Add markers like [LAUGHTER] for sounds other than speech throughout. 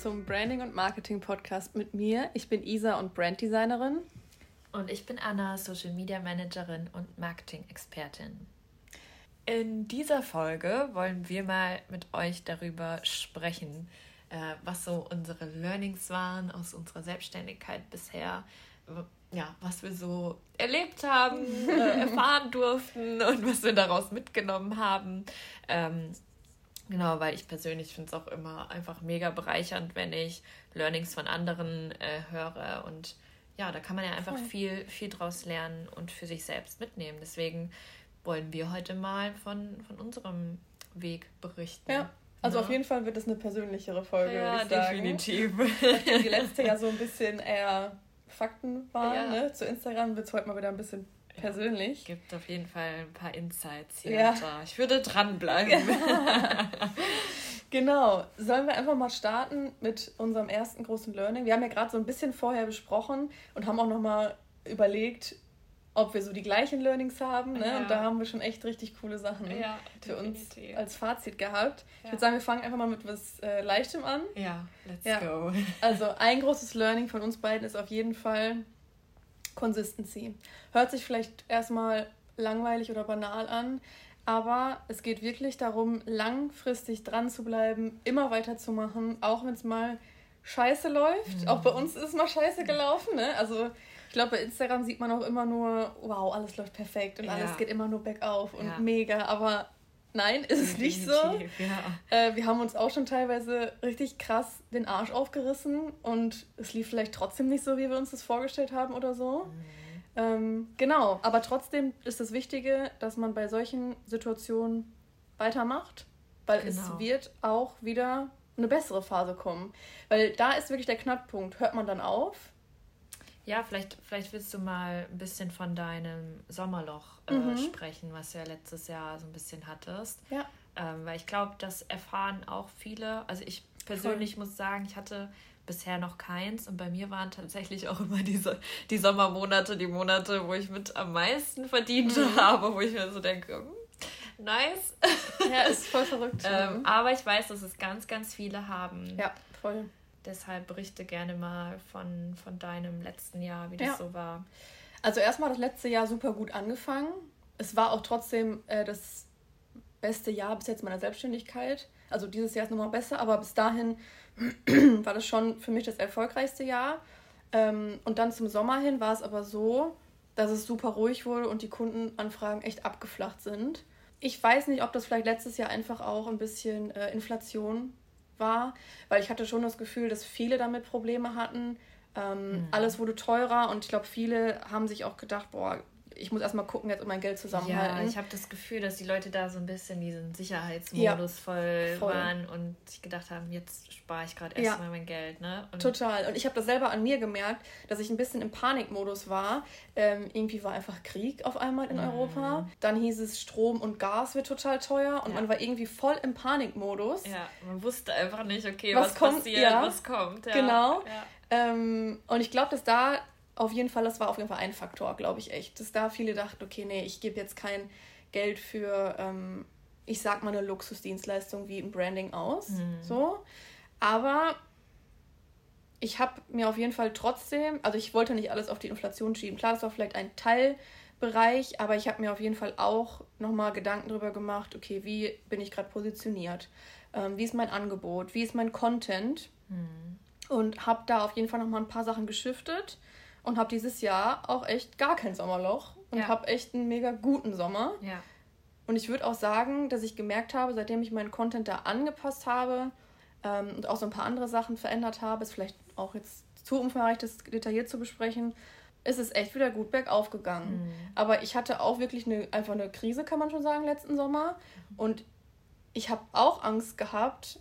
zum Branding und Marketing Podcast mit mir. Ich bin Isa und Branddesignerin. Und ich bin Anna, Social Media Managerin und Marketing-Expertin. In dieser Folge wollen wir mal mit euch darüber sprechen, äh, was so unsere Learnings waren aus unserer Selbstständigkeit bisher, ja, was wir so erlebt haben, äh, [LAUGHS] erfahren durften und was wir daraus mitgenommen haben. Ähm, genau, weil ich persönlich finde es auch immer einfach mega bereichernd, wenn ich Learnings von anderen äh, höre und ja, da kann man ja einfach viel, viel draus lernen und für sich selbst mitnehmen. Deswegen wollen wir heute mal von, von unserem Weg berichten. Ja. Also ja. auf jeden Fall wird es eine persönlichere Folge, ja, würde ich sagen. definitiv. Die letzte ja so ein bisschen eher Fakten waren. [LAUGHS] Ja. Ne? Zu Instagram wird es heute mal wieder ein bisschen persönlich. Ja, gibt auf jeden Fall ein paar Insights hier ja. und da. Ich würde dranbleiben. [LAUGHS] genau. Sollen wir einfach mal starten mit unserem ersten großen Learning? Wir haben ja gerade so ein bisschen vorher besprochen und haben auch noch mal überlegt, ob wir so die gleichen Learnings haben. Ne? Ja. Und da haben wir schon echt richtig coole Sachen ja, für uns als Fazit gehabt. Ja. Ich würde sagen, wir fangen einfach mal mit was äh, Leichtem an. Ja, let's go. [LAUGHS] Also ein großes Learning von uns beiden ist auf jeden Fall Consistency. Hört sich vielleicht erstmal langweilig oder banal an, aber es geht wirklich darum, langfristig dran zu bleiben, immer weiterzumachen, auch wenn es mal scheiße läuft. Mhm. Auch bei uns ist es mal scheiße gelaufen. Ne? Also ich glaube, bei Instagram sieht man auch immer nur, wow, alles läuft perfekt und ja. alles geht immer nur bergauf und ja. mega, aber nein, ist es nicht so. Ja. Äh, wir haben uns auch schon teilweise richtig krass den Arsch aufgerissen und es lief vielleicht trotzdem nicht so, wie wir uns das vorgestellt haben oder so. Mhm. Ähm, genau, aber trotzdem ist das Wichtige, dass man bei solchen Situationen weitermacht, weil genau. es wird auch wieder eine bessere Phase kommen. Weil da ist wirklich der Knackpunkt. Hört man dann auf? Ja, vielleicht, vielleicht willst du mal ein bisschen von deinem Sommerloch äh, mhm. sprechen, was du ja letztes Jahr so ein bisschen hattest. Ja. Ähm, weil ich glaube, das erfahren auch viele. Also ich persönlich Voll. muss sagen, ich hatte bisher noch keins und bei mir waren tatsächlich auch immer diese die Sommermonate, die Monate, wo ich mit am meisten verdient mhm. habe, wo ich mir so denke, hm, nice. Ja, ist voll verrückt. [LAUGHS] ähm, aber ich weiß, dass es ganz, ganz viele haben. Ja, voll. Deshalb berichte gerne mal von, von deinem letzten Jahr, wie das ja. so war. Also erstmal das letzte Jahr super gut angefangen. Es war auch trotzdem äh, das beste Jahr bis jetzt meiner Selbstständigkeit. Also dieses Jahr ist nochmal besser, aber bis dahin [CLEARS THROAT] war das schon für mich das erfolgreichste Jahr. Ähm, und dann zum Sommer hin war es aber so, dass es super ruhig wurde und die Kundenanfragen echt abgeflacht sind. Ich weiß nicht, ob das vielleicht letztes Jahr einfach auch ein bisschen äh, Inflation war, weil ich hatte schon das Gefühl, dass viele damit Probleme hatten. Ähm, mhm. Alles wurde teurer und ich glaube, viele haben sich auch gedacht, boah, ich muss erstmal gucken, jetzt um mein Geld zusammenhalten. Ja, ich habe das Gefühl, dass die Leute da so ein bisschen diesen Sicherheitsmodus ja, voll, voll, waren und sich gedacht haben, jetzt spare ich gerade erstmal ja. mein Geld. Ne? Und Total. Und ich habe das selber an mir gemerkt, dass ich ein bisschen im Panikmodus war. Ähm, irgendwie war einfach Krieg auf einmal in mhm. Europa. Dann hieß es, Strom und Gas wird total teuer und ja. man war irgendwie voll im Panikmodus. Ja, man wusste einfach nicht, okay, was, was kommt, passiert, was kommt. Genau. Ähm, und ich glaube, dass da auf jeden Fall, das war auf jeden Fall ein Faktor, glaube ich echt. Dass da viele dachten, okay, nee, ich gebe jetzt kein Geld für, ähm, ich sag mal, eine Luxusdienstleistung wie ein Branding aus. Mhm. So. Aber ich habe mir auf jeden Fall trotzdem, also ich wollte nicht alles auf die Inflation schieben. Klar, das war vielleicht ein Teilbereich, aber ich habe mir auf jeden Fall auch nochmal Gedanken darüber gemacht, okay, wie bin ich gerade positioniert? Ähm, wie ist mein Angebot? Wie ist mein Content? Mhm. Und habe da auf jeden Fall nochmal ein paar Sachen geschiftet und habe dieses Jahr auch echt gar kein Sommerloch und ja. habe echt einen mega guten Sommer. Ja. Und ich würde auch sagen, dass ich gemerkt habe, seitdem ich meinen Content da angepasst habe ähm, und auch so ein paar andere Sachen verändert habe, ist vielleicht auch jetzt zu umfangreich, das detailliert zu besprechen, ist es echt wieder gut bergauf gegangen. Mhm. Aber ich hatte auch wirklich eine, einfach eine Krise, kann man schon sagen, letzten Sommer. Und ich habe auch Angst gehabt,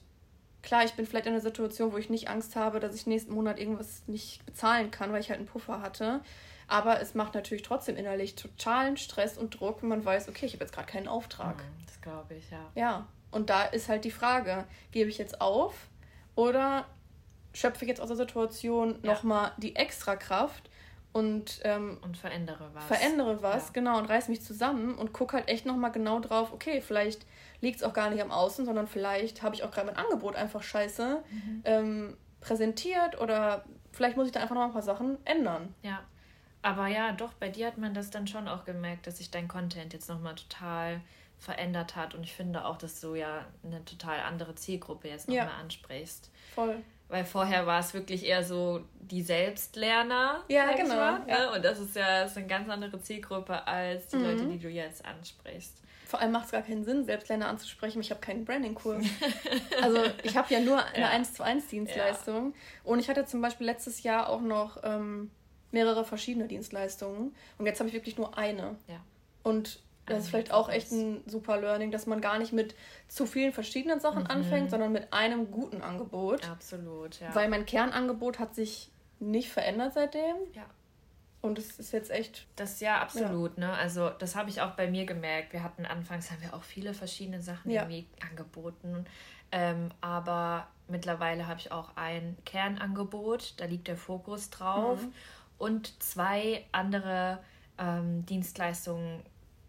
klar, ich bin vielleicht in einer Situation, wo ich nicht Angst habe, dass ich nächsten Monat irgendwas nicht bezahlen kann, weil ich halt einen Puffer hatte. Aber es macht natürlich trotzdem innerlich totalen Stress und Druck, wenn man weiß, okay, ich habe jetzt gerade keinen Auftrag. Mhm, das glaube ich, ja. Ja, und da ist halt die Frage, gebe ich jetzt auf oder schöpfe ich jetzt aus der Situation ja. nochmal die extra Kraft und, ähm, und verändere was. Verändere was, ja. genau, und reiß mich zusammen und gucke halt echt nochmal genau drauf, okay, vielleicht liegt es auch gar nicht am Außen, sondern vielleicht habe ich auch gerade mein Angebot einfach scheiße. Mhm. Ähm, präsentiert oder vielleicht muss ich da einfach noch ein paar Sachen ändern. Ja. Aber ja, doch, bei dir hat man das dann schon auch gemerkt, dass sich dein Content jetzt nochmal total verändert hat. Und ich finde auch, dass du ja eine total andere Zielgruppe jetzt nochmal ja. ansprichst. Voll. Weil vorher war es wirklich eher so die Selbstlerner. Ja, genau. Mal, ja. Ne? Und das ist ja das ist eine ganz andere Zielgruppe als die mhm. Leute, die du jetzt ansprichst. Vor allem macht es gar keinen Sinn, Selbstlerner anzusprechen. Ich habe keinen Branding-Kurs. [LAUGHS] also ich habe ja nur eine ja. 1 zu 1 Dienstleistung. Ja. Und ich hatte zum Beispiel letztes Jahr auch noch ähm, mehrere verschiedene Dienstleistungen. Und jetzt habe ich wirklich nur eine. Ja. Und das ist vielleicht auch echt ein super Learning, dass man gar nicht mit zu vielen verschiedenen Sachen mhm. anfängt, sondern mit einem guten Angebot. Absolut, ja. Weil mein Kernangebot hat sich nicht verändert seitdem. Ja. Und es ist jetzt echt. Das ja absolut, ja. ne? Also das habe ich auch bei mir gemerkt. Wir hatten anfangs haben wir auch viele verschiedene Sachen ja. irgendwie angeboten. Ähm, aber mittlerweile habe ich auch ein Kernangebot, da liegt der Fokus drauf. Mhm. Und zwei andere ähm, Dienstleistungen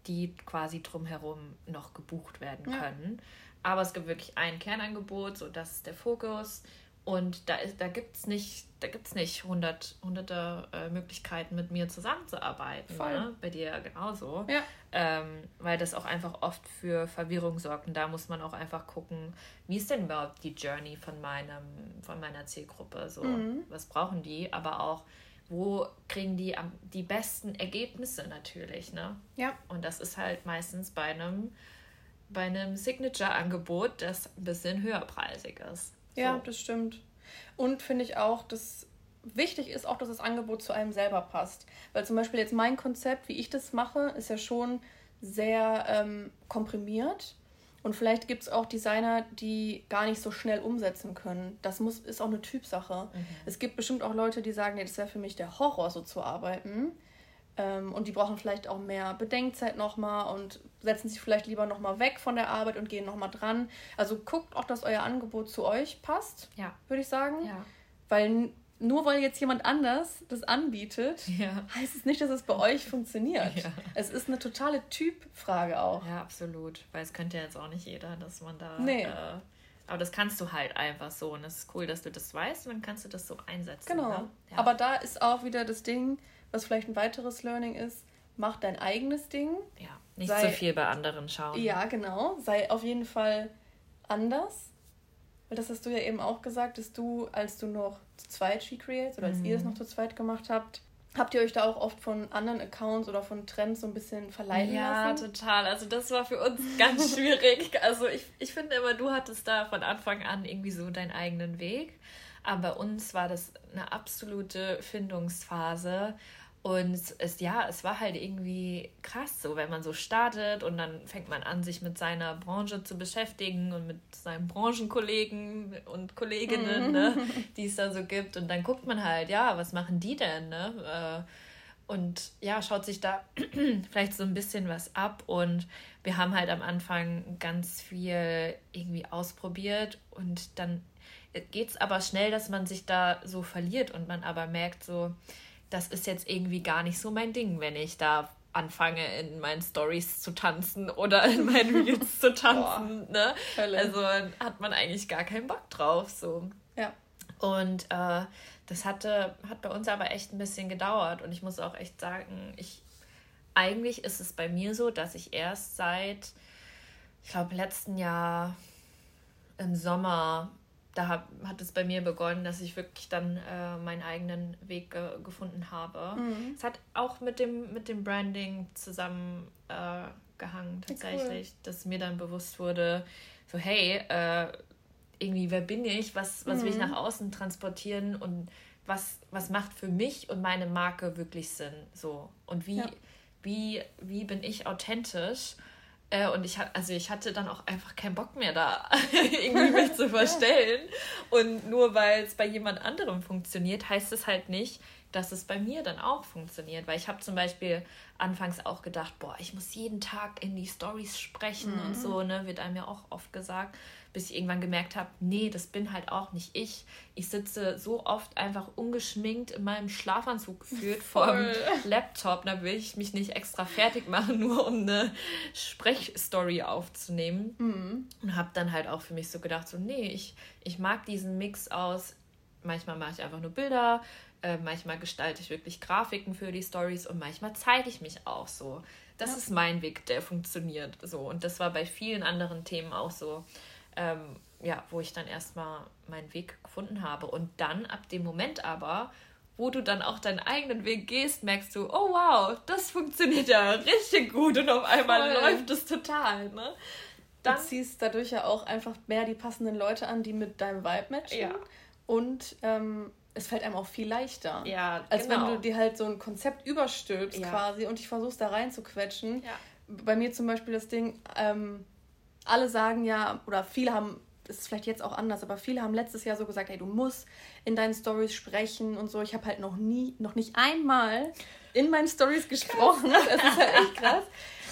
die quasi drumherum noch gebucht werden können. Ja. Aber es gibt wirklich ein Kernangebot, so das ist der Fokus. Und da, da gibt es nicht, da gibt's nicht hundert, hunderte äh, Möglichkeiten, mit mir zusammenzuarbeiten. Ne? Bei dir genauso. Ja. Ähm, weil das auch einfach oft für Verwirrung sorgt. Und da muss man auch einfach gucken, wie ist denn überhaupt die Journey von, meinem, von meiner Zielgruppe? So, mhm. was brauchen die? Aber auch, wo kriegen die am, die besten Ergebnisse natürlich, ne? Ja. Und das ist halt meistens bei einem, bei einem Signature-Angebot, das ein bisschen höherpreisig ist. So. Ja, das stimmt. Und finde ich auch, dass wichtig ist auch, dass das Angebot zu einem selber passt. Weil zum Beispiel jetzt mein Konzept, wie ich das mache, ist ja schon sehr ähm, komprimiert. Und vielleicht gibt es auch Designer, die gar nicht so schnell umsetzen können. Das muss, ist auch eine Typsache. Mhm. Es gibt bestimmt auch Leute, die sagen, nee, das wäre für mich der Horror, so zu arbeiten. Ähm, und die brauchen vielleicht auch mehr Bedenkzeit nochmal und setzen sich vielleicht lieber nochmal weg von der Arbeit und gehen nochmal dran. Also guckt auch, dass euer Angebot zu euch passt, ja. würde ich sagen. Ja. Weil nur weil jetzt jemand anders das anbietet, ja. heißt es nicht, dass es bei euch funktioniert. Ja. Es ist eine totale Typfrage auch. Ja, absolut. Weil es könnte ja jetzt auch nicht jeder, dass man da. Nee. Äh, aber das kannst du halt einfach so. Und es ist cool, dass du das weißt und dann kannst du das so einsetzen. Genau. Ne? Ja. Aber da ist auch wieder das Ding, was vielleicht ein weiteres Learning ist, mach dein eigenes Ding. Ja, nicht zu viel bei anderen schauen. Ja, genau. Sei auf jeden Fall anders weil das hast du ja eben auch gesagt, dass du, als du noch zu zweit She Creates oder als mhm. ihr es noch zu zweit gemacht habt, Habt ihr euch da auch oft von anderen Accounts oder von Trends so ein bisschen verleiten ja, lassen? Ja, total. Also das war für uns [LAUGHS] ganz schwierig. Also ich, ich finde immer, du hattest da von Anfang an irgendwie so deinen eigenen Weg. Aber bei uns war das eine absolute Findungsphase. Und es, ja, es war halt irgendwie krass, so wenn man so startet und dann fängt man an, sich mit seiner Branche zu beschäftigen und mit seinen Branchenkollegen und Kolleginnen, ne, [LAUGHS] die es da so gibt. Und dann guckt man halt, ja, was machen die denn, ne? Äh, und ja, schaut sich da [CLEARS THROAT] vielleicht so ein bisschen was ab. Und wir haben halt am Anfang ganz viel irgendwie ausprobiert und dann geht es aber schnell, dass man sich da so verliert und man aber merkt so, das ist jetzt irgendwie gar nicht so mein Ding, wenn ich da anfange, in meinen Stories zu tanzen oder in meinen [LAUGHS] Reels zu tanzen. Boah, ne? Also hat man eigentlich gar keinen Bock drauf. So. Ja. Und äh, das hatte, hat bei uns aber echt ein bisschen gedauert. Und ich muss auch echt sagen, ich eigentlich ist es bei mir so, dass ich erst seit, ich glaube, letzten Jahr im Sommer da hat, hat es bei mir begonnen, dass ich wirklich dann äh, meinen eigenen Weg ge gefunden habe. Mhm. Es hat auch mit dem, mit dem Branding zusammengehangen, äh, tatsächlich, cool. dass mir dann bewusst wurde, so hey, äh, irgendwie, wer bin ich, was, was mhm. will ich mhm. nach außen transportieren und was, was macht für mich und meine Marke wirklich Sinn, so. Und wie, ja. wie, wie bin ich authentisch äh, und ich, also ich hatte dann auch einfach keinen Bock mehr da, [LAUGHS] irgendwie [LAUGHS] mich zu verstellen. Und nur weil es bei jemand anderem funktioniert, heißt es halt nicht, dass es bei mir dann auch funktioniert. Weil ich habe zum Beispiel anfangs auch gedacht, boah, ich muss jeden Tag in die Stories sprechen mhm. und so, ne, wird einem ja auch oft gesagt bis ich irgendwann gemerkt habe, nee, das bin halt auch nicht ich. Ich sitze so oft einfach ungeschminkt in meinem Schlafanzug gefühlt vor dem Laptop. Da will ich mich nicht extra fertig machen, [LAUGHS] nur um eine Sprechstory aufzunehmen. Mhm. Und habe dann halt auch für mich so gedacht, so nee, ich, ich mag diesen Mix aus manchmal mache ich einfach nur Bilder, äh, manchmal gestalte ich wirklich Grafiken für die Stories und manchmal zeige ich mich auch so. Das ja. ist mein Weg, der funktioniert so. Und das war bei vielen anderen Themen auch so. Ähm, ja, wo ich dann erstmal meinen Weg gefunden habe. Und dann ab dem Moment aber, wo du dann auch deinen eigenen Weg gehst, merkst du, oh wow, das funktioniert ja richtig gut und auf einmal Voll. läuft es total. Ne? Dann, du ziehst dadurch ja auch einfach mehr die passenden Leute an, die mit deinem Vibe matchen. Ja. Und ähm, es fällt einem auch viel leichter. Ja, als genau. wenn du dir halt so ein Konzept überstülpst ja. quasi und dich versuchst da rein zu quetschen. Ja. Bei mir zum Beispiel das Ding, ähm, alle sagen ja, oder viele haben, ist vielleicht jetzt auch anders, aber viele haben letztes Jahr so gesagt, ey, du musst in deinen Stories sprechen und so. Ich habe halt noch nie, noch nicht einmal in meinen Stories gesprochen. Krass. Das ist halt echt krass.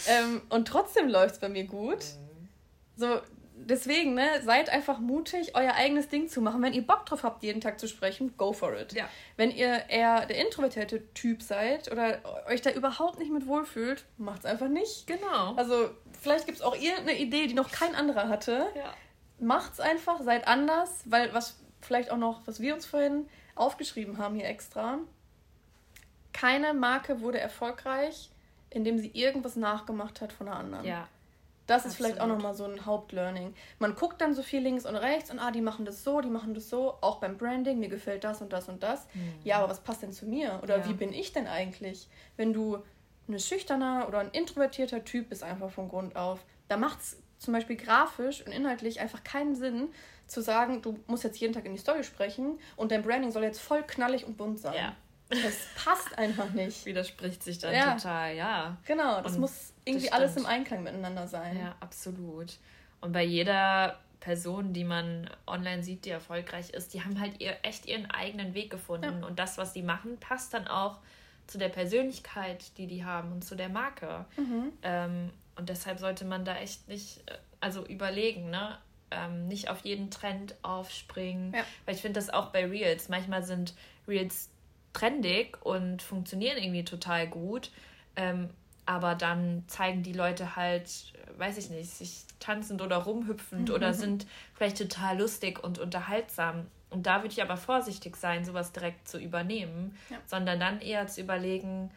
ähm, und trotzdem läuft es bei mir gut. Mhm. So, deswegen, ne, seid einfach mutig, euer eigenes Ding zu machen. Wenn ihr Bock drauf habt, jeden Tag zu sprechen, go for it. Ja. Wenn ihr eher der introvertierte Typ seid oder euch da überhaupt nicht mit wohlfühlt, macht's einfach nicht. Genau. Also, vielleicht gibt es auch ihr eine Idee, die noch kein anderer hatte. Ja. Macht's einfach, seid anders, weil was vielleicht auch noch, was wir uns vorhin aufgeschrieben haben hier extra. Keine Marke wurde erfolgreich, indem sie irgendwas nachgemacht hat von einer anderen. Ja. Das ist Absolut. vielleicht auch nochmal so ein Hauptlearning. Man guckt dann so viel links und rechts und ah, die machen das so, die machen das so, auch beim Branding, mir gefällt das und das und das. Mhm. Ja, aber was passt denn zu mir? Oder ja. wie bin ich denn eigentlich? Wenn du ein schüchterner oder ein introvertierter Typ bist, einfach von Grund auf, da macht es zum Beispiel grafisch und inhaltlich einfach keinen Sinn, zu sagen, du musst jetzt jeden Tag in die Story sprechen und dein Branding soll jetzt voll knallig und bunt sein. Ja. Das passt einfach nicht. Widerspricht sich dann ja. total, ja. Genau, das und muss irgendwie das alles im Einklang miteinander sein. Ja, absolut. Und bei jeder Person, die man online sieht, die erfolgreich ist, die haben halt ihr, echt ihren eigenen Weg gefunden. Ja. Und das, was sie machen, passt dann auch zu der Persönlichkeit, die die haben und zu der Marke. Mhm. Ähm, und deshalb sollte man da echt nicht, äh, also überlegen, ne? Ähm, nicht auf jeden Trend aufspringen. Ja. Weil ich finde das auch bei Reels. Manchmal sind Reels trendig und funktionieren irgendwie total gut. Ähm, aber dann zeigen die Leute halt, weiß ich nicht, sich tanzend oder rumhüpfend mhm. oder sind vielleicht total lustig und unterhaltsam. Und da würde ich aber vorsichtig sein, sowas direkt zu übernehmen, ja. sondern dann eher zu überlegen,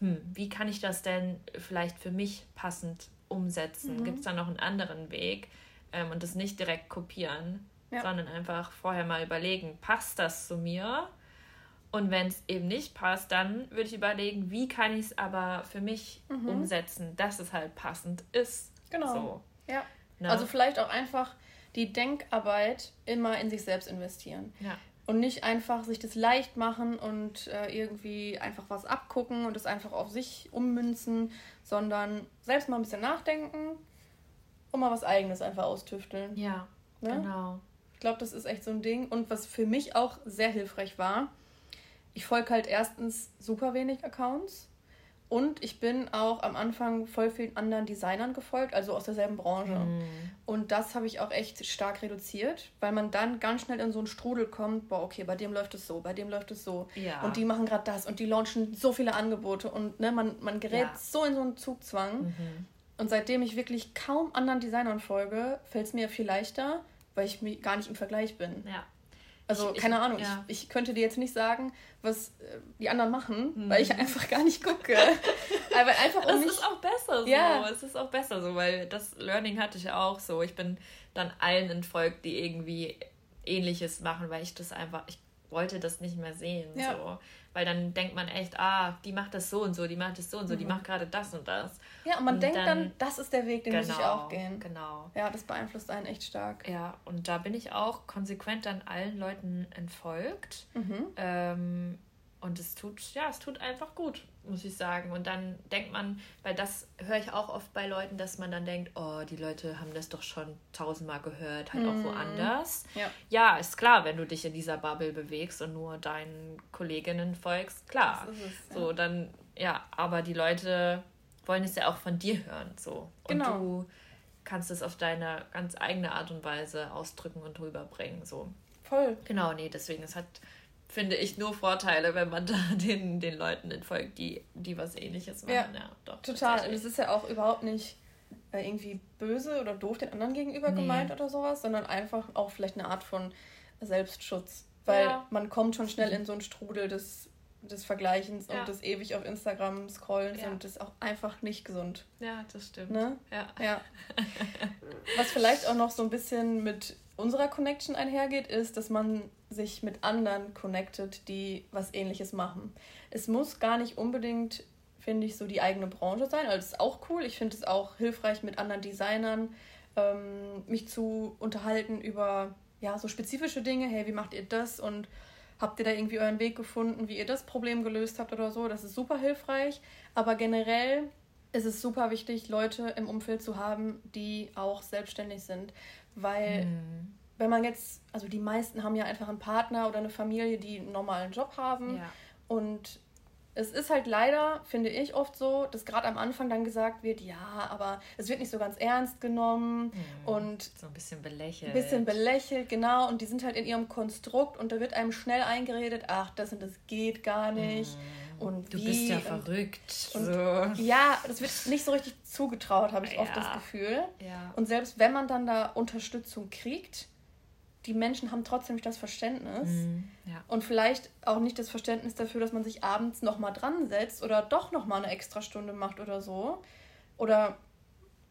hm, wie kann ich das denn vielleicht für mich passend umsetzen? Mhm. Gibt es da noch einen anderen Weg? Ähm, und das nicht direkt kopieren, ja. sondern einfach vorher mal überlegen, passt das zu mir? Und wenn es eben nicht passt, dann würde ich überlegen, wie kann ich es aber für mich mhm. umsetzen, dass es halt passend ist. Genau. So. Ja. Ne? Also vielleicht auch einfach die Denkarbeit immer in sich selbst investieren. Ja. Und nicht einfach sich das leicht machen und äh, irgendwie einfach was abgucken und es einfach auf sich ummünzen, sondern selbst mal ein bisschen nachdenken und mal was Eigenes einfach austüfteln. Ja, ne? genau. Ich glaube, das ist echt so ein Ding. Und was für mich auch sehr hilfreich war, ich folge halt erstens super wenig Accounts und ich bin auch am Anfang voll vielen anderen Designern gefolgt, also aus derselben Branche. Mm. Und das habe ich auch echt stark reduziert, weil man dann ganz schnell in so einen Strudel kommt, boah, okay, bei dem läuft es so, bei dem läuft es so. Ja. Und die machen gerade das und die launchen so viele Angebote und ne, man, man gerät ja. so in so einen Zugzwang. Mhm. Und seitdem ich wirklich kaum anderen Designern folge, fällt es mir viel leichter, weil ich gar nicht im Vergleich bin. Ja. Also, ich, keine ich, Ahnung, ja. ich, ich könnte dir jetzt nicht sagen, was äh, die anderen machen, hm. weil ich einfach gar nicht gucke. [LAUGHS] Aber einfach um Das ist auch besser so. Ja. Es ist auch besser so, weil das Learning hatte ich auch so. Ich bin dann allen entfolgt, die irgendwie ähnliches machen, weil ich das einfach, ich wollte das nicht mehr sehen. Ja. So. Weil dann denkt man echt, ah, die macht das so und so, die macht das so und so, mhm. die macht gerade das und das. Ja, und man und denkt dann, dann, das ist der Weg, den genau, muss ich auch gehen. Genau. Ja, das beeinflusst einen echt stark. Ja, und da bin ich auch konsequent dann allen Leuten entfolgt. Mhm. Ähm, und es tut, ja, es tut einfach gut, muss ich sagen. Und dann denkt man, weil das höre ich auch oft bei Leuten, dass man dann denkt, oh, die Leute haben das doch schon tausendmal gehört, halt mhm. auch woanders. Ja. ja, ist klar, wenn du dich in dieser Bubble bewegst und nur deinen Kolleginnen folgst, klar. Es, ja. So, dann, ja, aber die Leute wollen es ja auch von dir hören, so. Und genau. du kannst es auf deine ganz eigene Art und Weise ausdrücken und rüberbringen, so. Voll. Genau, nee, deswegen, es hat finde ich, nur Vorteile, wenn man [LAUGHS] da den, den Leuten entfolgt, die, die was ähnliches machen. Ja, ja doch. Total. Und es ist ja auch überhaupt nicht äh, irgendwie böse oder doof den anderen gegenüber nee. gemeint oder sowas, sondern einfach auch vielleicht eine Art von Selbstschutz. Weil ja. man kommt schon schnell in so einen Strudel des, des Vergleichens ja. und des ewig auf Instagram scrollens und das ist auch einfach nicht gesund. Ja, das stimmt. Ne? Ja. ja. [LAUGHS] Was vielleicht auch noch so ein bisschen mit unserer Connection einhergeht, ist, dass man sich mit anderen connectet, die was ähnliches machen. Es muss gar nicht unbedingt, finde ich, so die eigene Branche sein. Also das ist auch cool. Ich finde es auch hilfreich, mit anderen Designern ähm, mich zu unterhalten über ja, so spezifische Dinge. Hey, wie macht ihr das? Und habt ihr da irgendwie euren Weg gefunden, wie ihr das Problem gelöst habt oder so? Das ist super hilfreich. Aber generell ist es super wichtig, Leute im Umfeld zu haben, die auch selbstständig sind. Weil, mhm. Wenn man jetzt, also die meisten haben ja einfach einen Partner oder eine Familie, die einen normalen Job haben. Ja. Und es ist halt leider, finde ich, oft so, dass gerade am Anfang dann gesagt wird, ja, aber es wird nicht so ganz ernst genommen mhm. und so ein bisschen belächelt. Ein bisschen belächelt, genau. Und die sind halt in ihrem Konstrukt und da wird einem schnell eingeredet, ach, das und das geht gar nicht. Mhm. Und du wie? bist ja verrückt. Und, so. Ja, das wird nicht so richtig zugetraut, habe ich ja. oft das Gefühl. Ja. Und selbst wenn man dann da Unterstützung kriegt, die Menschen haben trotzdem nicht das Verständnis mhm, ja. und vielleicht auch nicht das Verständnis dafür, dass man sich abends nochmal dran setzt oder doch nochmal eine extra Stunde macht oder so. Oder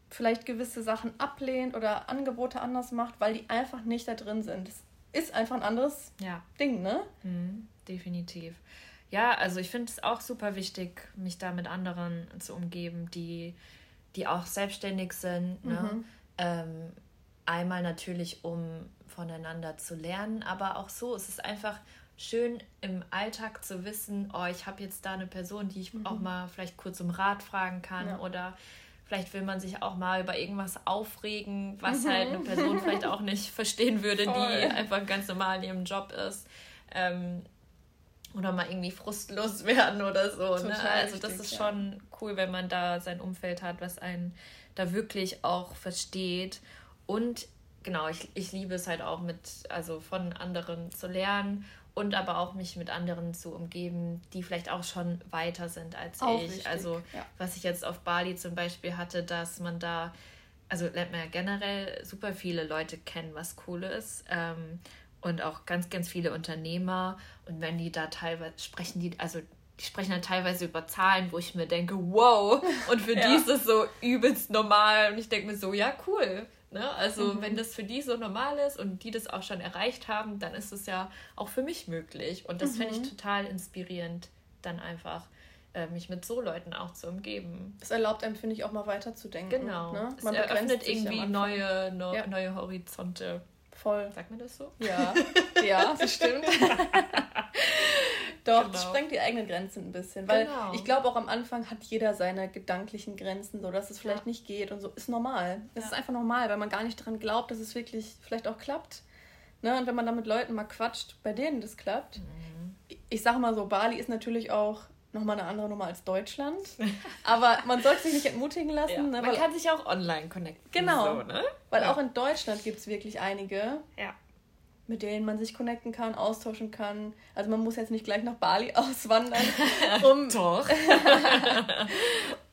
vielleicht gewisse Sachen ablehnt oder Angebote anders macht, weil die einfach nicht da drin sind. Das ist einfach ein anderes ja. Ding, ne? Mhm, definitiv. Ja, also ich finde es auch super wichtig, mich da mit anderen zu umgeben, die, die auch selbstständig sind. Ne? Mhm. Ähm, einmal natürlich, um voneinander zu lernen, aber auch so ist es einfach schön im Alltag zu wissen, oh, ich habe jetzt da eine Person, die ich mhm. auch mal vielleicht kurz um Rat fragen kann ja. oder vielleicht will man sich auch mal über irgendwas aufregen, was mhm. halt eine Person vielleicht auch nicht [LAUGHS] verstehen würde, Voll. die einfach ganz normal in ihrem Job ist. Ähm, oder mal irgendwie frustlos [LAUGHS] werden oder so. Ne? Also das ist schon ja. cool, wenn man da sein Umfeld hat, was einen da wirklich auch versteht. Und genau, ich, ich liebe es halt auch mit, also von anderen zu lernen und aber auch mich mit anderen zu umgeben, die vielleicht auch schon weiter sind als auch ich. Richtig, also ja. was ich jetzt auf Bali zum Beispiel hatte, dass man da, also lernt man ja generell super viele Leute kennen, was cool ist. Ähm, und auch ganz, ganz viele Unternehmer. Und wenn die da teilweise sprechen, die, also die sprechen dann teilweise über Zahlen, wo ich mir denke, wow, und für [LAUGHS] ja. die ist das so übelst normal. Und ich denke mir so, ja, cool. Ne? Also mhm. wenn das für die so normal ist und die das auch schon erreicht haben, dann ist es ja auch für mich möglich. Und das mhm. finde ich total inspirierend, dann einfach äh, mich mit so Leuten auch zu umgeben. Das erlaubt einem, finde ich, auch mal weiterzudenken. Genau. Ne? Man es eröffnet irgendwie neue, no, ja. neue Horizonte. Voll. Sagt man das so? Ja, [LAUGHS] ja, das stimmt. [LAUGHS] Doch, genau. das sprengt die eigenen Grenzen ein bisschen. Weil genau. ich glaube, auch am Anfang hat jeder seine gedanklichen Grenzen, so dass es vielleicht ja. nicht geht und so. Ist normal. Es ja. ist einfach normal, weil man gar nicht daran glaubt, dass es wirklich vielleicht auch klappt. Ne? Und wenn man dann mit Leuten mal quatscht, bei denen das klappt. Mhm. Ich sage mal so, Bali ist natürlich auch nochmal eine andere Nummer als Deutschland. [LAUGHS] Aber man sollte sich nicht entmutigen lassen. Ja. Ne, man kann sich auch online connecten. Genau. So, ne? Weil auch in Deutschland gibt es wirklich einige. Ja mit denen man sich connecten kann, austauschen kann. Also man muss jetzt nicht gleich nach Bali [LAUGHS] auswandern, um, [LAUGHS]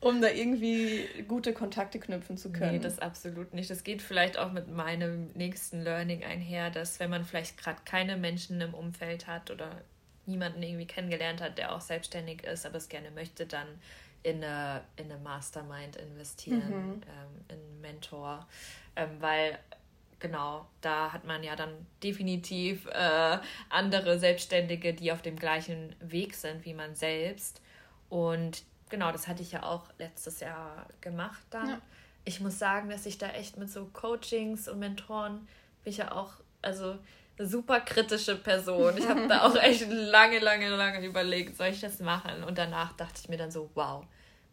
[LAUGHS] um da irgendwie gute Kontakte knüpfen zu können. Nee, das absolut nicht. Das geht vielleicht auch mit meinem nächsten Learning einher, dass wenn man vielleicht gerade keine Menschen im Umfeld hat oder niemanden irgendwie kennengelernt hat, der auch selbstständig ist, aber es gerne möchte, dann in eine, in eine Mastermind investieren, mhm. ähm, in einen Mentor. Ähm, weil genau, da hat man ja dann definitiv äh, andere Selbstständige, die auf dem gleichen Weg sind wie man selbst. Und genau, das hatte ich ja auch letztes Jahr gemacht dann. Ja. Ich muss sagen, dass ich da echt mit so Coachings und Mentoren bin ich ja auch, also eine super kritische Person. Ich habe da auch [LAUGHS] echt lange, lange, lange überlegt, soll ich das machen? Und danach dachte ich mir dann so, wow,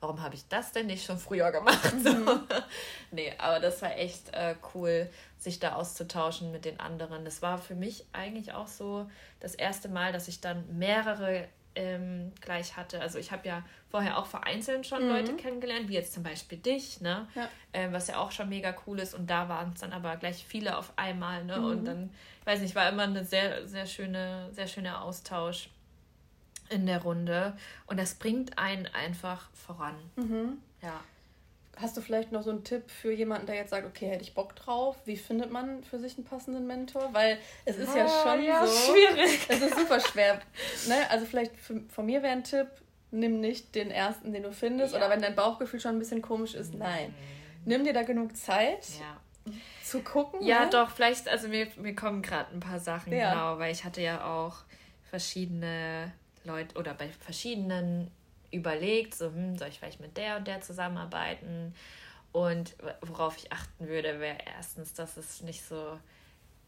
warum habe ich das denn nicht schon früher gemacht? Mhm. [LAUGHS] nee, aber das war echt äh, cool, sich da auszutauschen mit den anderen. Das war für mich eigentlich auch so das erste Mal, dass ich dann mehrere ähm, gleich hatte. Also ich habe ja vorher auch vereinzelt schon mhm. Leute kennengelernt, wie jetzt zum Beispiel dich, ne? Ja. Ähm, was ja auch schon mega cool ist. Und da waren es dann aber gleich viele auf einmal, ne? Mhm. Und dann, weiß nicht, war immer eine sehr, sehr schöne, sehr schöner Austausch in der Runde. Und das bringt einen einfach voran. Mhm. Ja. hast du vielleicht noch so einen Tipp für jemanden, der jetzt sagt, okay, hätte ich Bock drauf? Wie findet man für sich einen passenden Mentor? Weil es ist ah, ja schon ja, so. Schwierig. [LAUGHS] Es ist super schwer. ne? Also vielleicht von mir wäre ein Tipp, nimm nicht den ersten, den du findest. Ja. Oder wenn dein Bauchgefühl schon ein bisschen komisch ist, nein. Nimm dir da genug Zeit. Ja. Zu gucken. Ja, ne? doch, vielleicht, also mir, mir kommen gerade ein paar Sachen, ja. genau, weil ich hatte ja auch verschiedene Leute oder bei verschiedenen überlegt, so, hm, soll ich vielleicht mit der und der zusammenarbeiten? Und worauf ich achten würde, wäre erstens, dass es nicht so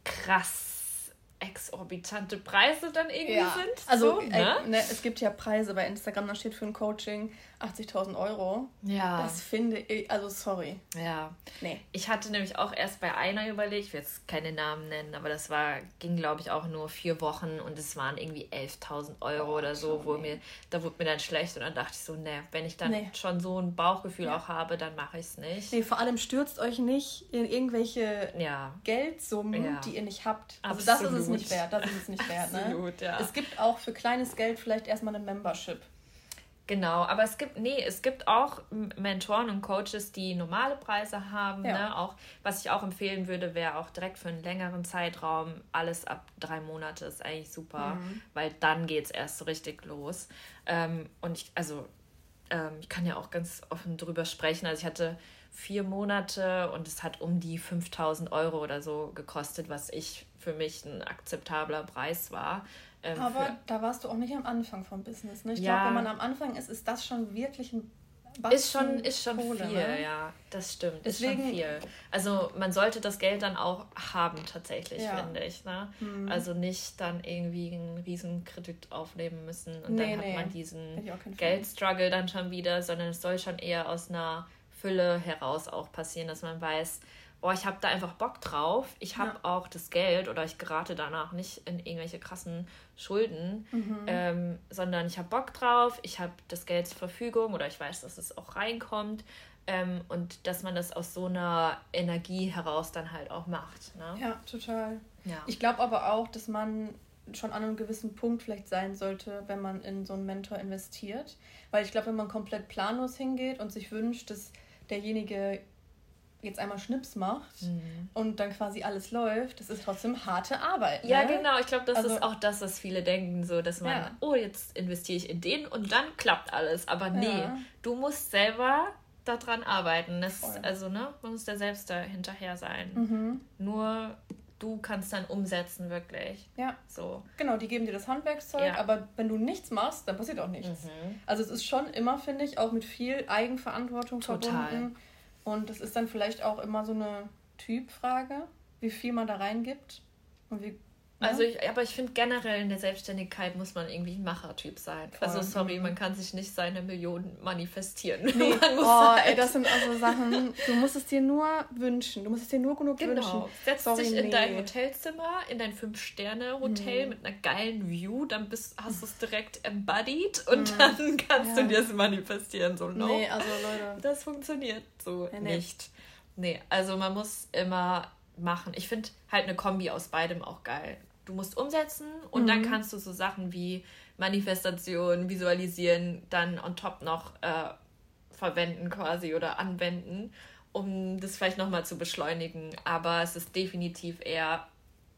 krass exorbitante Preise dann irgendwie ja. sind. Also so, ne? Äh, ne, es gibt ja Preise bei Instagram, da steht für ein Coaching 80.000 Euro. Ja. Das finde ich, also sorry. Ja. Nee. Ich hatte nämlich auch erst bei einer überlegt, ich will jetzt keine Namen nennen, aber das war, ging glaube ich auch nur vier Wochen und es waren irgendwie 11.000 Euro oh, oder so, wo nee. mir, da wurde mir dann schlecht und dann dachte ich so, ne, wenn ich dann nee. schon so ein Bauchgefühl ja. auch habe, dann mache ich es nicht. Nee, vor allem stürzt euch nicht in irgendwelche ja. Geldsummen, ja. die ihr nicht habt. Also Absolut. das ist es nicht wert, das ist es nicht wert. Ne? [LAUGHS] Absolut, ja. Es gibt auch für kleines Geld vielleicht erstmal eine Membership. Genau, aber es gibt, nee, es gibt auch Mentoren und Coaches, die normale Preise haben. Ja. Ne? Auch, was ich auch empfehlen würde, wäre auch direkt für einen längeren Zeitraum, alles ab drei Monate ist eigentlich super, mhm. weil dann geht es erst so richtig los. Ähm, und ich, also, ähm, ich kann ja auch ganz offen drüber sprechen. Also ich hatte vier Monate und es hat um die 5000 Euro oder so gekostet, was ich für mich ein akzeptabler Preis war. Ähm, Aber da warst du auch nicht am Anfang vom Business. Ne? Ich ja. glaube, wenn man am Anfang ist, ist das schon wirklich ein Batzen ist schon, ist schon Kohle, viel, ne? ja, das stimmt. Deswegen, ist schon viel. Also man sollte das Geld dann auch haben tatsächlich, ja. finde ich. Ne? Mhm. Also nicht dann irgendwie einen riesen Kredit aufnehmen müssen und nee, dann hat nee. man diesen Geldstruggle dann schon wieder, sondern es soll schon eher aus einer Fülle heraus auch passieren, dass man weiß, oh, ich habe da einfach Bock drauf, ich habe ja. auch das Geld oder ich gerate danach nicht in irgendwelche krassen Schulden, mhm. ähm, sondern ich habe Bock drauf, ich habe das Geld zur Verfügung oder ich weiß, dass es auch reinkommt ähm, und dass man das aus so einer Energie heraus dann halt auch macht. Ne? Ja, total. Ja. Ich glaube aber auch, dass man schon an einem gewissen Punkt vielleicht sein sollte, wenn man in so einen Mentor investiert. Weil ich glaube, wenn man komplett planlos hingeht und sich wünscht, dass derjenige jetzt einmal Schnips macht mhm. und dann quasi alles läuft, das ist trotzdem harte Arbeit. Ne? Ja, genau. Ich glaube, das also, ist auch das, was viele denken, so, dass man, ja. oh, jetzt investiere ich in den und dann klappt alles. Aber nee, ja. du musst selber daran arbeiten. Das, also, ne, man muss da selbst da hinterher sein. Mhm. Nur du kannst dann umsetzen, wirklich. Ja. So. Genau, die geben dir das Handwerkszeug, ja. aber wenn du nichts machst, dann passiert auch nichts. Mhm. Also es ist schon immer, finde ich, auch mit viel Eigenverantwortung Total. verbunden und das ist dann vielleicht auch immer so eine Typfrage, wie viel man da reingibt und wie also ich, aber ich finde generell in der Selbstständigkeit muss man irgendwie ein Machertyp sein. Voll. Also sorry, man kann sich nicht seine Millionen manifestieren. [LAUGHS] Nee. man muss oh, halt ey, das sind also Sachen, du musst es dir nur wünschen. Du musst es dir nur genug genau. wünschen. Setz sorry, dich in nee. dein Hotelzimmer, in dein Fünf-Sterne-Hotel mhm. mit einer geilen View, dann bist, hast du es direkt embodied [LAUGHS] und mhm. dann kannst ja. du dir es manifestieren. So, no. Nee, also Leute. Das funktioniert so nee, nicht. Nee, also man muss immer machen. Ich finde halt eine Kombi aus beidem auch geil du musst umsetzen und mhm. dann kannst du so Sachen wie Manifestation, Visualisieren dann on top noch äh, verwenden quasi oder anwenden, um das vielleicht nochmal zu beschleunigen. Aber es ist definitiv eher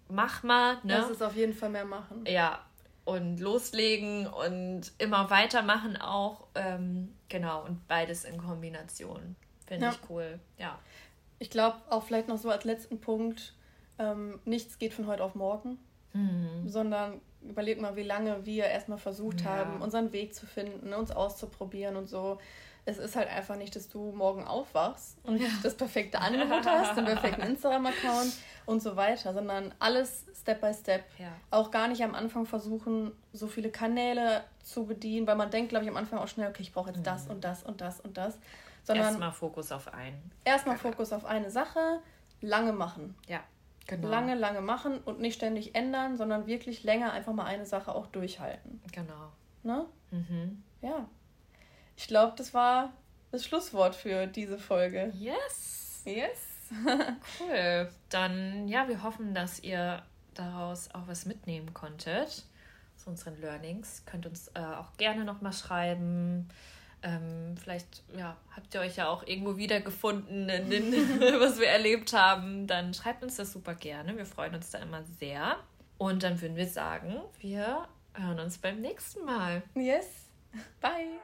mach mal. Ne? Das ist auf jeden Fall mehr machen. Ja, und loslegen und immer weitermachen auch. Ähm, genau, und beides in Kombination. Finde ja. ich cool. Ja. Ich glaube auch vielleicht noch so als letzten Punkt, ähm, nichts geht von heute auf morgen mhm. sondern überleg mal, wie lange wir erstmal versucht ja. haben, unseren Weg zu finden, uns auszuprobieren und so. Es ist halt einfach nicht, dass du morgen aufwachst und ja. das perfekte Angebot hast, den perfekten [LAUGHS] Instagram-Account und so weiter, sondern alles Step by Step. Ja. Auch gar nicht am Anfang versuchen, so viele Kanäle zu bedienen, weil man denkt, glaube ich, am Anfang auch schnell, okay, ich brauche jetzt mhm. das und das und das und das. Sondern erstmal Fokus auf einen. Erstmal Fokus auf eine Sache, lange machen. Ja. Genau. Lange, lange machen und nicht ständig ändern, sondern wirklich länger einfach mal eine Sache auch durchhalten. Genau. Ne? Mhm. Ja. Ich glaube, das war das Schlusswort für diese Folge. Yes. Yes. cool. Dann, ja, wir hoffen, dass ihr daraus auch was mitnehmen konntet. Aus unseren Learnings. Könnt uns äh, auch gerne nochmal schreiben Ähm, vielleicht ja, habt ihr euch ja auch irgendwo wiedergefunden, in den, [LAUGHS] was wir erlebt haben. Dann schreibt uns das super gerne. Wir freuen uns da immer sehr. Und dann würden wir sagen, wir hören uns beim nächsten Mal. Yes. Bye.